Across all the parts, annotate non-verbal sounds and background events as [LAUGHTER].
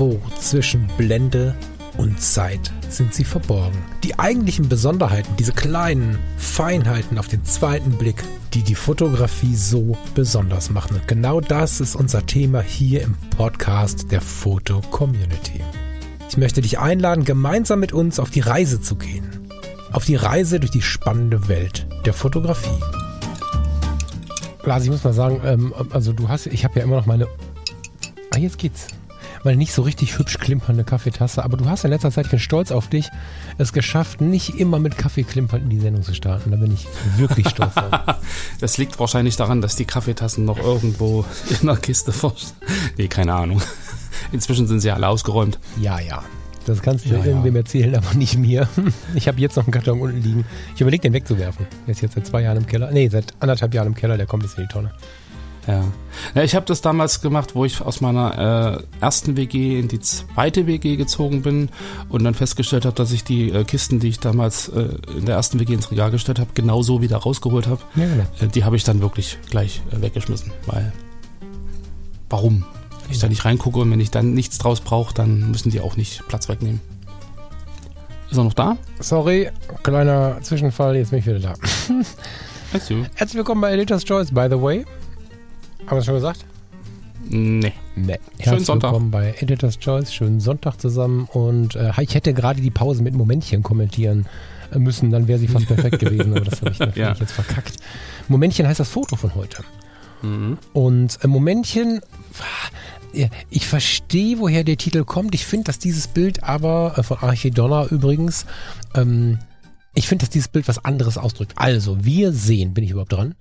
Irgendwo zwischen Blende und Zeit sind sie verborgen. Die eigentlichen Besonderheiten, diese kleinen Feinheiten auf den zweiten Blick, die die Fotografie so besonders machen. Und genau das ist unser Thema hier im Podcast der Foto Community. Ich möchte dich einladen, gemeinsam mit uns auf die Reise zu gehen. Auf die Reise durch die spannende Welt der Fotografie. Lars, ich muss mal sagen, ähm, also du hast, ich habe ja immer noch meine. Ah, jetzt geht's weil nicht so richtig hübsch klimpernde Kaffeetasse. Aber du hast in letzter Zeit, ich bin stolz auf dich, es geschafft, nicht immer mit Kaffee klimpern in die Sendung zu starten. Da bin ich wirklich stolz drauf. [LAUGHS] Das liegt wahrscheinlich daran, dass die Kaffeetassen noch irgendwo [LAUGHS] in der Kiste vor. Nee, keine Ahnung. Inzwischen sind sie alle ausgeräumt. Ja, ja. Das kannst du ja, irgendwem ja. erzählen, aber nicht mir. [LAUGHS] Ich habe jetzt noch einen Karton unten liegen. Ich überlege, den wegzuwerfen. Der ist jetzt seit zwei Jahren im Keller. Nee, seit anderthalb Jahren im Keller. Der kommt jetzt in die Tonne. Ja. ja ich habe das damals gemacht, wo ich aus meiner äh, ersten WG in die zweite WG gezogen bin und dann festgestellt habe, dass ich die äh, Kisten, die ich damals äh, in der ersten WG ins Regal gestellt habe, genauso wieder rausgeholt habe. Ja, genau. Äh, die habe ich dann wirklich gleich äh, weggeschmissen, weil warum? Wenn ich da nicht reingucke und wenn ich dann nichts draus brauche, dann müssen die auch nicht Platz wegnehmen. Ist er noch da? Sorry, kleiner Zwischenfall, jetzt bin ich wieder da. Herzlich willkommen bei Editor's Choice, by the way. Haben wir es schon gesagt? Nee. Nee. Schönen Sonntag. willkommen bei Editor's Choice. Schönen Sonntag zusammen. Und äh, ich hätte gerade die Pause mit Momentchen kommentieren äh, müssen, dann wäre sie fast perfekt [LAUGHS] gewesen, aber das habe ich natürlich ja. jetzt verkackt. Momentchen heißt das Foto von heute. Mhm. Und äh, Momentchen, ich verstehe, woher der Titel kommt. Ich finde, dass dieses Bild aber, äh, von Archidonna übrigens, ähm, ich finde, dass dieses Bild was anderes ausdrückt. Also, wir sehen, bin ich überhaupt dran?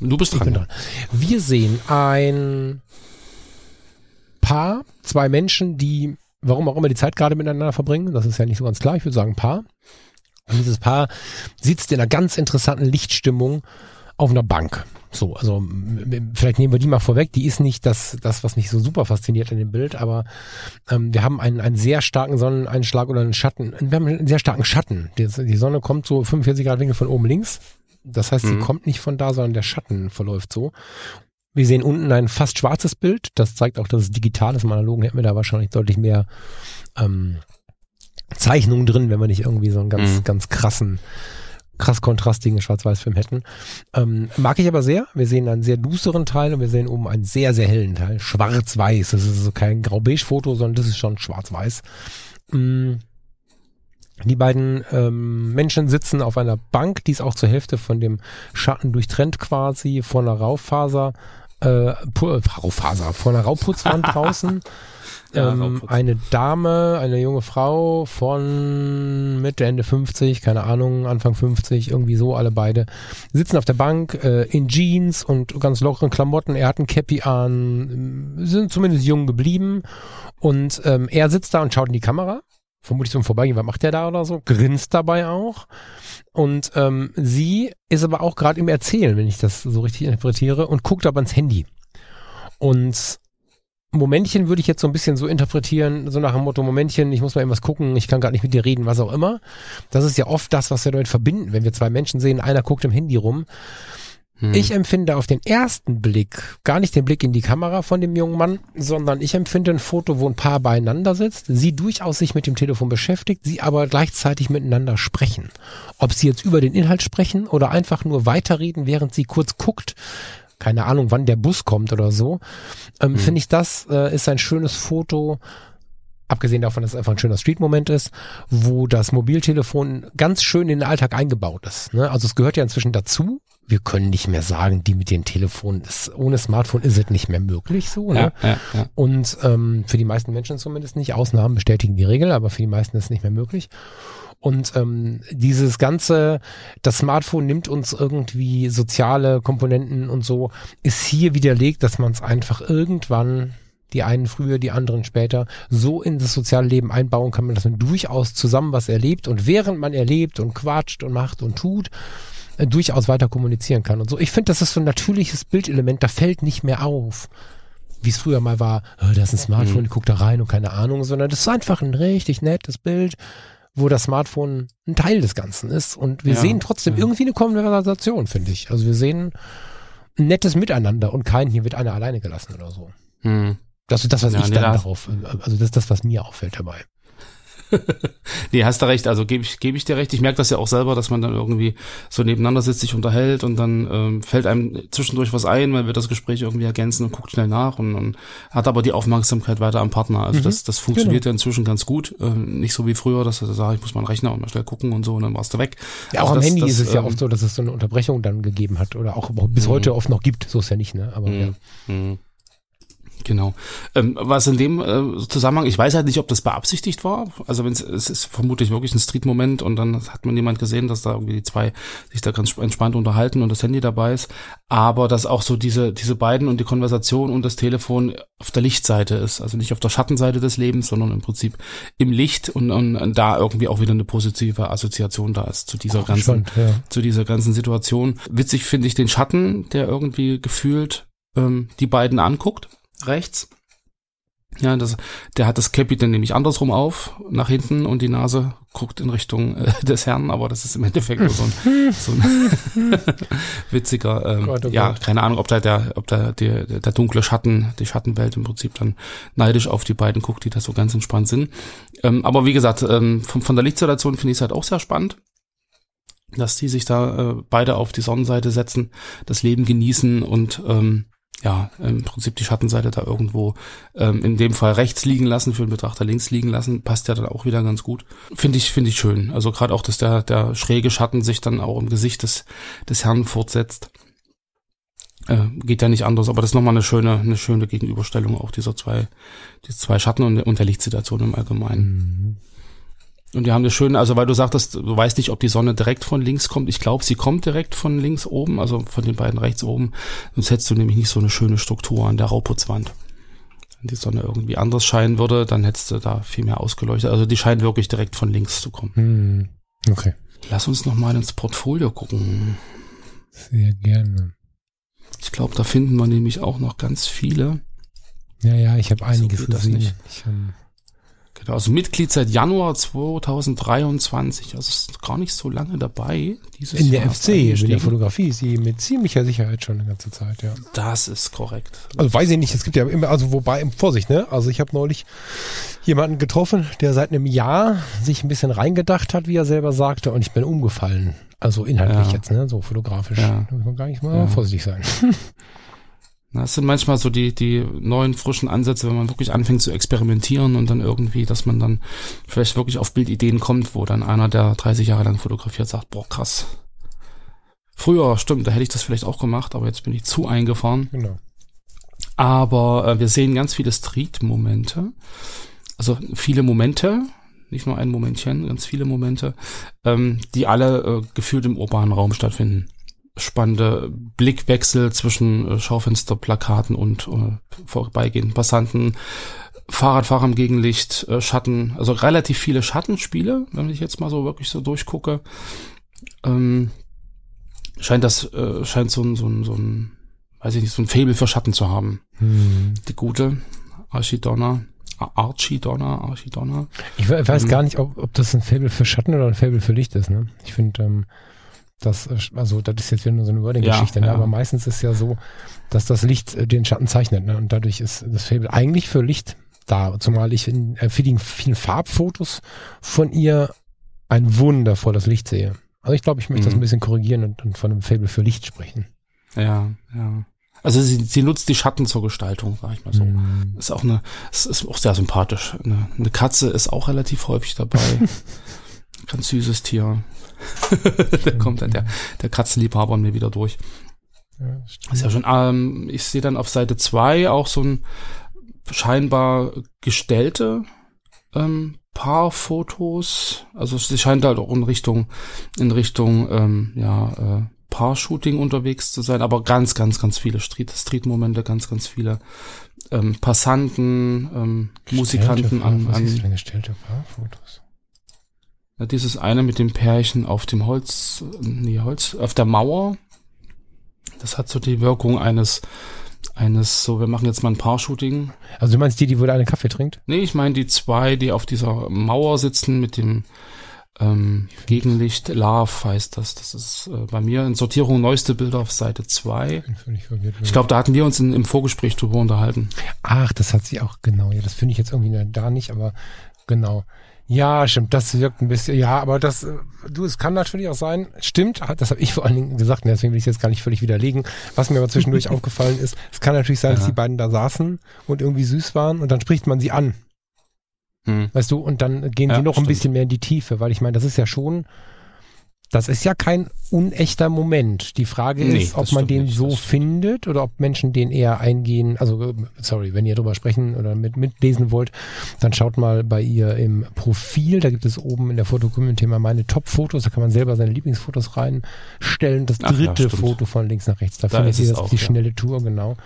Du bist dran. dran. Wir sehen ein Paar, zwei Menschen, die, warum auch immer, die Zeit gerade miteinander verbringen. Das ist ja nicht so ganz klar. Ich würde sagen Paar. Und dieses Paar sitzt in einer ganz interessanten Lichtstimmung auf einer Bank. So, also vielleicht nehmen wir die mal vorweg. Die ist nicht das, das was mich so super fasziniert in dem Bild, aber ähm, wir haben einen, einen sehr starken Sonneneinschlag oder einen Schatten. Wir haben einen sehr starken Schatten. Die, die Sonne kommt so 45 Grad Winkel von oben links das heißt, mhm. sie kommt nicht von da, sondern der Schatten verläuft so. Wir sehen unten ein fast schwarzes Bild. Das zeigt auch, dass es digital ist. Im Analogen hätten wir da wahrscheinlich deutlich mehr ähm, Zeichnungen drin, wenn wir nicht irgendwie so einen ganz, mhm. ganz krassen, krass kontrastigen Schwarz-Weiß-Film hätten. Ähm, mag ich aber sehr. Wir sehen einen sehr düsteren Teil und wir sehen oben einen sehr, sehr hellen Teil. Schwarz-Weiß. Das ist also kein Grau-Beige-Foto, sondern das ist schon schwarz-weiß. Mhm. Die beiden ähm, Menschen sitzen auf einer Bank, die ist auch zur Hälfte von dem Schatten durchtrennt quasi, vor einer Raufaser, äh, Raufaser, vor einer Rauputzwand [LAUGHS] draußen. Ja, ähm, eine Dame, eine junge Frau von Mitte, Ende 50, keine Ahnung, Anfang 50, irgendwie so, alle beide, sitzen auf der Bank äh, in Jeans und ganz lockeren Klamotten. Er hat ein Cappy an, sind zumindest jung geblieben und ähm, er sitzt da und schaut in die Kamera vermutlich zum Vorbeigehen, was macht der da oder so, grinst dabei auch. Und ähm, sie ist aber auch gerade im Erzählen, wenn ich das so richtig interpretiere, und guckt aber ins Handy. Und Momentchen würde ich jetzt so ein bisschen so interpretieren, so nach dem Motto, Momentchen, ich muss mal irgendwas gucken, ich kann gar nicht mit dir reden, was auch immer. Das ist ja oft das, was wir damit verbinden, wenn wir zwei Menschen sehen, einer guckt im Handy rum. Hm. Ich empfinde auf den ersten Blick gar nicht den Blick in die Kamera von dem jungen Mann, sondern ich empfinde ein Foto, wo ein Paar beieinander sitzt, sie durchaus sich mit dem Telefon beschäftigt, sie aber gleichzeitig miteinander sprechen. Ob sie jetzt über den Inhalt sprechen oder einfach nur weiterreden, während sie kurz guckt, keine Ahnung, wann der Bus kommt oder so, ähm, hm. finde ich, das äh, ist ein schönes Foto, abgesehen davon, dass es einfach ein schöner Street-Moment ist, wo das Mobiltelefon ganz schön in den Alltag eingebaut ist. Ne? Also es gehört ja inzwischen dazu, wir können nicht mehr sagen, die mit den Telefonen, ist, ohne Smartphone ist es nicht mehr möglich so. Ne? Ja, ja, ja. Und ähm, für die meisten Menschen zumindest nicht. Ausnahmen bestätigen die Regel, aber für die meisten ist es nicht mehr möglich. Und ähm, dieses ganze, das Smartphone nimmt uns irgendwie soziale Komponenten und so, ist hier widerlegt, dass man es einfach irgendwann die einen früher, die anderen später, so in das soziale Leben einbauen kann, dass man durchaus zusammen was erlebt und während man erlebt und quatscht und macht und tut, äh, durchaus weiter kommunizieren kann und so. Ich finde, das ist so ein natürliches Bildelement, da fällt nicht mehr auf, wie es früher mal war, oh, da ist ein Smartphone, mhm. ich guck da rein und keine Ahnung, sondern das ist einfach ein richtig nettes Bild, wo das Smartphone ein Teil des Ganzen ist und wir ja, sehen trotzdem ja. irgendwie eine Konversation, finde ich. Also wir sehen ein nettes Miteinander und kein, hier wird einer alleine gelassen oder so. Mhm. Das ist das, was Ja, ich nee, dann da- darauf, also das ist das, was mir auffällt dabei. [LAUGHS] Nee, hast du recht, also gebe ich, gebe ich dir recht. Ich merke das ja auch selber, dass man dann irgendwie so nebeneinander sitzt, sich unterhält und dann ähm, fällt einem zwischendurch was ein, weil wir das Gespräch irgendwie ergänzen und guckt schnell nach und, und hat aber die Aufmerksamkeit weiter am Partner. Also Mhm. das, das funktioniert ja inzwischen ganz gut. Ähm, nicht so wie früher, dass du sagst, ich muss mal einen Rechner und mal schnell gucken und so und dann warst du weg. Ja, auch Also am das- Handy das, ist es ja ähm, oft so, dass es so eine Unterbrechung dann gegeben hat oder auch bis heute oft noch gibt. So ist ja nicht, ne? Aber ja. Genau. Ähm, was in dem äh, Zusammenhang, ich weiß halt nicht, ob das beabsichtigt war. Also wenn es ist vermutlich wirklich ein Street-Moment und dann hat man jemand gesehen, dass da irgendwie die zwei sich da ganz entspannt unterhalten und das Handy dabei ist. Aber dass auch so diese diese beiden und die Konversation und das Telefon auf der Lichtseite ist, also nicht auf der Schattenseite des Lebens, sondern im Prinzip im Licht und, und, und da irgendwie auch wieder eine positive Assoziation da ist zu dieser ganzen Spannend, ja. zu dieser ganzen Situation. Witzig finde ich den Schatten, der irgendwie gefühlt ähm, die beiden anguckt, rechts. Ja, das, der hat das Cappy dann nämlich andersrum auf, nach hinten und die Nase guckt in Richtung äh, [LAUGHS] des Herrn, aber das ist im Endeffekt nur so ein, [LAUGHS] so ein [LAUGHS] witziger, ähm, Gott, oh ja, Gott. keine Ahnung, ob da der, ob da der, der, der dunkle Schatten, die Schattenwelt im Prinzip dann neidisch auf die beiden guckt, die da so ganz entspannt sind. Ähm, aber wie gesagt, ähm, von, von der Lichtsituation finde ich es halt auch sehr spannend dass die sich da äh, beide auf die Sonnenseite setzen, das Leben genießen und ähm, ja, im Prinzip die Schattenseite da irgendwo ähm, in dem Fall rechts liegen lassen, für den Betrachter links liegen lassen, passt ja dann auch wieder ganz gut. Finde ich, finde ich schön. Also gerade auch, dass der, der schräge Schatten sich dann auch im Gesicht des, des Herrn fortsetzt. Äh, geht ja nicht anders, aber das ist nochmal eine schöne, eine schöne Gegenüberstellung auch dieser zwei, die zwei Schatten und, und der Lichtsituation im Allgemeinen. Mhm. Und die haben das schön, also weil du sagtest, du weißt nicht, ob die Sonne direkt von links kommt. Ich glaube, sie kommt direkt von links oben, also von den beiden rechts oben. Sonst hättest du nämlich nicht so eine schöne Struktur an der Rauputzwand. Wenn die Sonne irgendwie anders scheinen würde, dann hättest du da viel mehr ausgeleuchtet. Also die scheint wirklich direkt von links zu kommen. Hm. Okay. Lass uns noch mal ins Portfolio gucken. Sehr gerne. Ich glaube, da finden wir nämlich auch noch ganz viele. Ja, ja, ich habe einiges geht das gesehen. nicht. Ich, ähm, Genau, also Mitglied seit Januar 2023. Also ist gar nicht so lange dabei. Dieses in der Jahr FC, in der. Fotografie ist sie mit ziemlicher Sicherheit schon eine ganze Zeit, ja. Das ist korrekt. Also weiß ich nicht, es gibt ja immer, also wobei, Vorsicht, ne? Also ich habe neulich jemanden getroffen, der seit einem Jahr sich ein bisschen reingedacht hat, wie er selber sagte, und ich bin umgefallen. Also inhaltlich Ja. jetzt, ne? So fotografisch. Ja. Da muss man gar nicht mal Ja. vorsichtig sein. [LAUGHS] Das sind manchmal so die, die neuen frischen Ansätze, wenn man wirklich anfängt zu experimentieren und dann irgendwie, dass man dann vielleicht wirklich auf Bildideen kommt, wo dann einer, der 30 Jahre lang fotografiert, sagt, boah, krass. Früher, stimmt, da hätte ich das vielleicht auch gemacht, aber jetzt bin ich zu eingefahren. Genau. Aber äh, wir sehen ganz viele Street-Momente. Also viele Momente, nicht nur ein Momentchen, ganz viele Momente, ähm, die alle äh, gefühlt im urbanen Raum stattfinden. Spannende Blickwechsel zwischen äh, Schaufensterplakaten und äh, vorbeigehenden Passanten, Fahrradfahrer im Gegenlicht, äh, Schatten, also relativ viele Schattenspiele, wenn ich jetzt mal so wirklich so durchgucke. Ähm, scheint das, äh, scheint so ein, so ein, so ein, weiß ich nicht, so ein Faible für Schatten zu haben. Hm. Die gute Archidonna, Ar- Archidonna, Archidonna. Ich we- weiß Mhm. gar nicht, ob, ob das ein Fable für Schatten oder ein Fable für Licht ist, ne? Ich finde, ähm, das, äh, also das ist jetzt wieder nur so eine Wording-Geschichte, Ja, ne? ja. aber meistens ist ja so, dass das Licht äh, den Schatten zeichnet, ne? Und dadurch ist das Fable eigentlich für Licht da, zumal ich in äh, vielen, vielen Farbfotos von ihr ein wundervolles Licht sehe. Also ich glaube, ich möchte das Mhm. ein bisschen korrigieren und, und von einem Fable für Licht sprechen. Ja, ja. Also sie, sie nutzt die Schatten zur Gestaltung, sag ich mal so. Mhm. Ist auch eine, es ist auch sehr sympathisch. Eine, eine Katze ist auch relativ häufig dabei. [LAUGHS] Ganz süßes Tier. [LAUGHS] da kommt dann der, der Katzenliebhaber an mir wieder durch. Ja, stimmt. Sehr schön. Ähm, ich sehe dann auf Seite zwei auch so ein scheinbar gestellte ähm, Paarfotos. Also sie scheint halt auch in Richtung, in Richtung ähm, ja, äh, Paar-Shooting unterwegs zu sein, aber ganz, ganz, ganz viele Street- Street-Momente, ganz, ganz viele ähm, Passanten, ähm, Musikanten Gestellte an, Paar- Was ist an denn gestellte Paarfotos? Ja, dieses eine mit dem Pärchen auf dem Holz, nee, Holz, auf der Mauer. Das hat so die Wirkung eines, eines, so, wir machen jetzt mal ein Paar-Shooting. Also du meinst die, die wohl einen Kaffee trinkt? Nee, ich meine die zwei, die auf dieser Mauer sitzen mit dem, Ähm, Gegenlicht Love heißt das. Das ist äh, bei mir in Sortierung neueste Bilder auf Seite 2. Ich glaube, da hatten wir uns in, im Vorgespräch drüber unterhalten. Ach, das hat sie auch, genau. Ja, das finde ich jetzt irgendwie da nicht, aber genau. Ja, stimmt, das wirkt ein bisschen, ja, aber das, äh, du, es kann natürlich auch sein, stimmt, das habe ich vor allen Dingen gesagt, und deswegen will ich es jetzt gar nicht völlig widerlegen. Was mir aber zwischendurch [LAUGHS] aufgefallen ist, es kann natürlich sein, ja. dass die beiden da saßen und irgendwie süß waren und dann spricht man sie an. Hm. Weißt du, und dann gehen ja, sie noch stimmt. ein bisschen mehr in die Tiefe, weil ich meine, das ist ja schon, das ist ja kein unechter Moment. Die Frage nee, ist, ob man den nicht, so findet oder ob Menschen den eher eingehen. Also, sorry, wenn ihr drüber sprechen oder mit, mitlesen wollt, dann schaut mal bei ihr im Profil. Da gibt es oben in der Fotocommunity mal meine Top-Fotos. Da kann man selber seine Lieblingsfotos reinstellen. Das dritte ja, Foto von links nach rechts. Da, da findet ihr das auch, die ja. schnelle Tour, genau.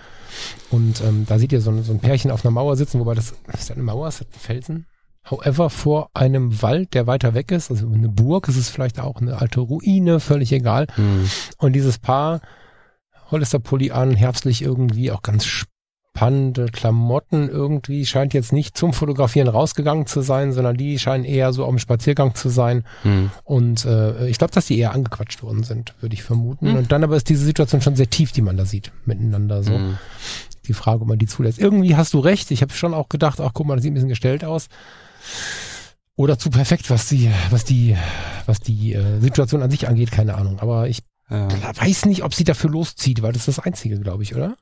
Und ähm, da seht ihr so, so ein Pärchen auf einer Mauer sitzen, wobei das, ist das eine Mauer? Ist das ein Felsen? However, vor einem Wald, der weiter weg ist, also eine Burg, ist es vielleicht auch eine alte Ruine, völlig egal. Mhm. Und dieses Paar, Hollister-Pulli an, herbstlich irgendwie, auch ganz spannende Klamotten irgendwie, scheint jetzt nicht zum Fotografieren rausgegangen zu sein, sondern die scheinen eher so auf dem Spaziergang zu sein. Mhm. Und äh, ich glaube, dass die eher angequatscht worden sind, würde ich vermuten. Mhm. Und dann aber ist diese Situation schon sehr tief, die man da sieht, miteinander so. Mhm. Die Frage, ob man die zulässt. Irgendwie hast du recht. Ich habe schon auch gedacht, ach guck mal, das sieht ein bisschen gestellt aus oder zu perfekt, was die, was die, was die äh, Situation an sich angeht, keine Ahnung. Aber ich ja. weiß nicht, ob sie dafür loszieht, weil das ist das Einzige, glaube ich, oder?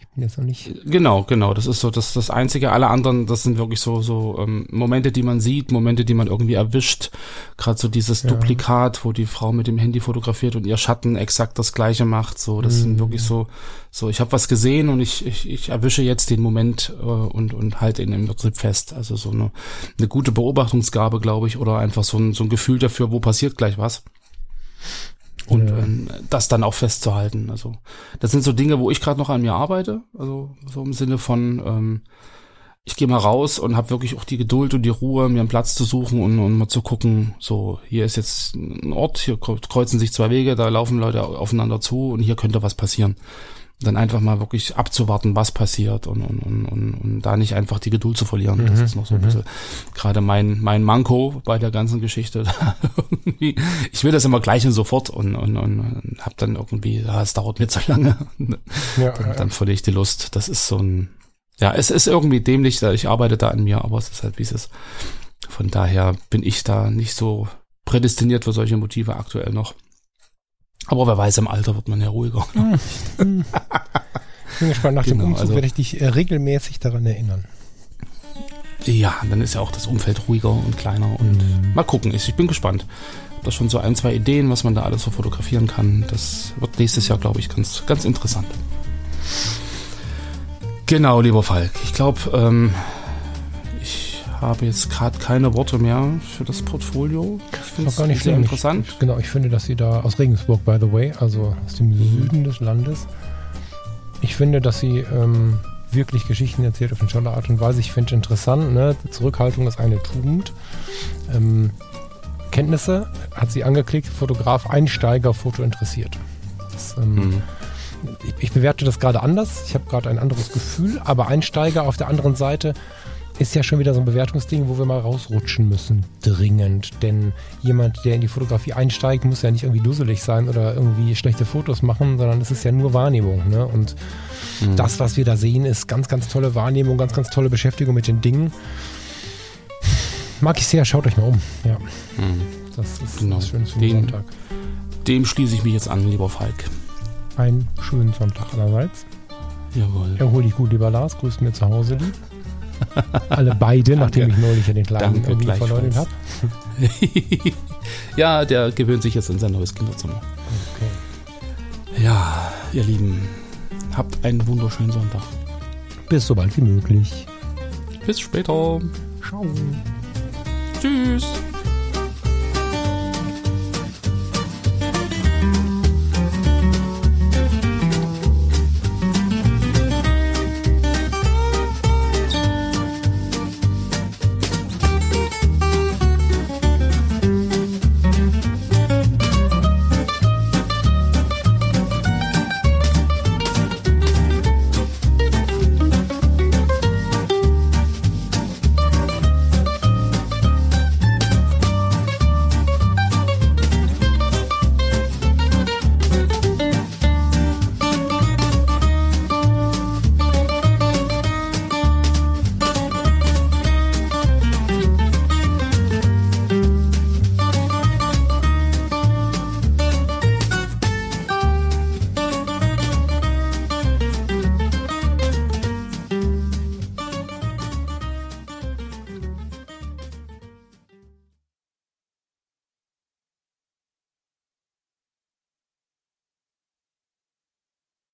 Ich bin jetzt noch nicht. Genau, genau. Das ist so das, das Einzige. Alle anderen, das sind wirklich so, so ähm, Momente, die man sieht, Momente, die man irgendwie erwischt. Gerade so dieses ja. Duplikat, wo die Frau mit dem Handy fotografiert und ihr Schatten exakt das gleiche macht. So, das mhm. sind wirklich so, so, ich habe was gesehen und ich, ich, ich erwische jetzt den Moment äh, und, und halte ihn im Prinzip fest. Also so eine, eine gute Beobachtungsgabe, glaube ich, oder einfach so ein, so ein Gefühl dafür, wo passiert gleich was und ja. ähm, das dann auch festzuhalten. Also das sind so Dinge, wo ich gerade noch an mir arbeite. Also so im Sinne von ähm, ich gehe mal raus und habe wirklich auch die Geduld und die Ruhe, mir einen Platz zu suchen und, und mal zu gucken, so, hier ist jetzt ein Ort, hier kreuzen sich zwei Wege, da laufen Leute aufeinander zu und hier könnte was passieren dann einfach mal wirklich abzuwarten, was passiert und, und, und, und, und da nicht einfach die Geduld zu verlieren. Mhm, das ist noch so ein mhm. bisschen gerade mein, mein Manko bei der ganzen Geschichte. [LAUGHS] ich will das immer gleich und sofort und, und, und hab dann irgendwie, ja, es dauert mir zu lange. [LAUGHS] Ja, dann, dann verliere ich die Lust. Das ist so ein, ja, es ist irgendwie dämlich, ich arbeite da an mir, aber es ist halt, wie es ist. Von daher bin ich da nicht so prädestiniert für solche Motive aktuell noch. Aber wer weiß, im Alter wird man ja ruhiger. Hm, hm. Ich bin gespannt, nach genau, dem Umzug also, werde ich dich äh, regelmäßig daran erinnern. Ja, dann ist ja auch das Umfeld ruhiger und kleiner und mhm. mal gucken. Ich, ich bin gespannt. Da schon so ein, zwei Ideen, was man da alles so fotografieren kann. Das wird nächstes Jahr, glaube ich, ganz, ganz interessant. Genau, lieber Falk. Ich glaube, ähm, habe jetzt gerade keine Worte mehr für das Portfolio. Finde es gar nicht sehr interessant. Ich, genau, ich finde, dass sie da aus Regensburg, by the way, also aus dem Süden des Landes, ich finde, dass sie ähm, wirklich Geschichten erzählt auf eine tolle Art und Weise. Ich finde interessant, ne? Zurückhaltung ist eine Tugend. Ähm, Kenntnisse hat sie angeklickt, Fotograf, Einsteiger, Foto interessiert. Das, ähm, mhm. ich, ich bewerte das gerade anders. Ich habe gerade ein anderes Gefühl, aber Einsteiger auf der anderen Seite ist ja schon wieder so ein Bewertungsding, wo wir mal rausrutschen müssen, dringend. Denn jemand, der in die Fotografie einsteigt, muss ja nicht irgendwie dusselig sein oder irgendwie schlechte Fotos machen, sondern es ist ja nur Wahrnehmung. Ne? Und mhm. das, was wir da sehen, ist ganz, ganz tolle Wahrnehmung, ganz, ganz tolle Beschäftigung mit den Dingen. Mag ich sehr, schaut euch mal um. Ja. Mhm. Das ist genau. was Schönes für den Sonntag. Dem schließe ich mich jetzt an, lieber Falk. Einen schönen Sonntag allerseits. Jawohl. Erhol dich gut, lieber Lars. Grüß mir zu Hause lieb. [LAUGHS] Alle beide, nachdem ich neulich ja den Kleinen Danke, verleugnet habe. [LAUGHS] ja, der gewöhnt sich jetzt in sein neues Kinderzimmer. Okay. Ja, ihr Lieben, habt einen wunderschönen Sonntag. Bis so bald wie möglich. Bis später. Ciao. Tschüss.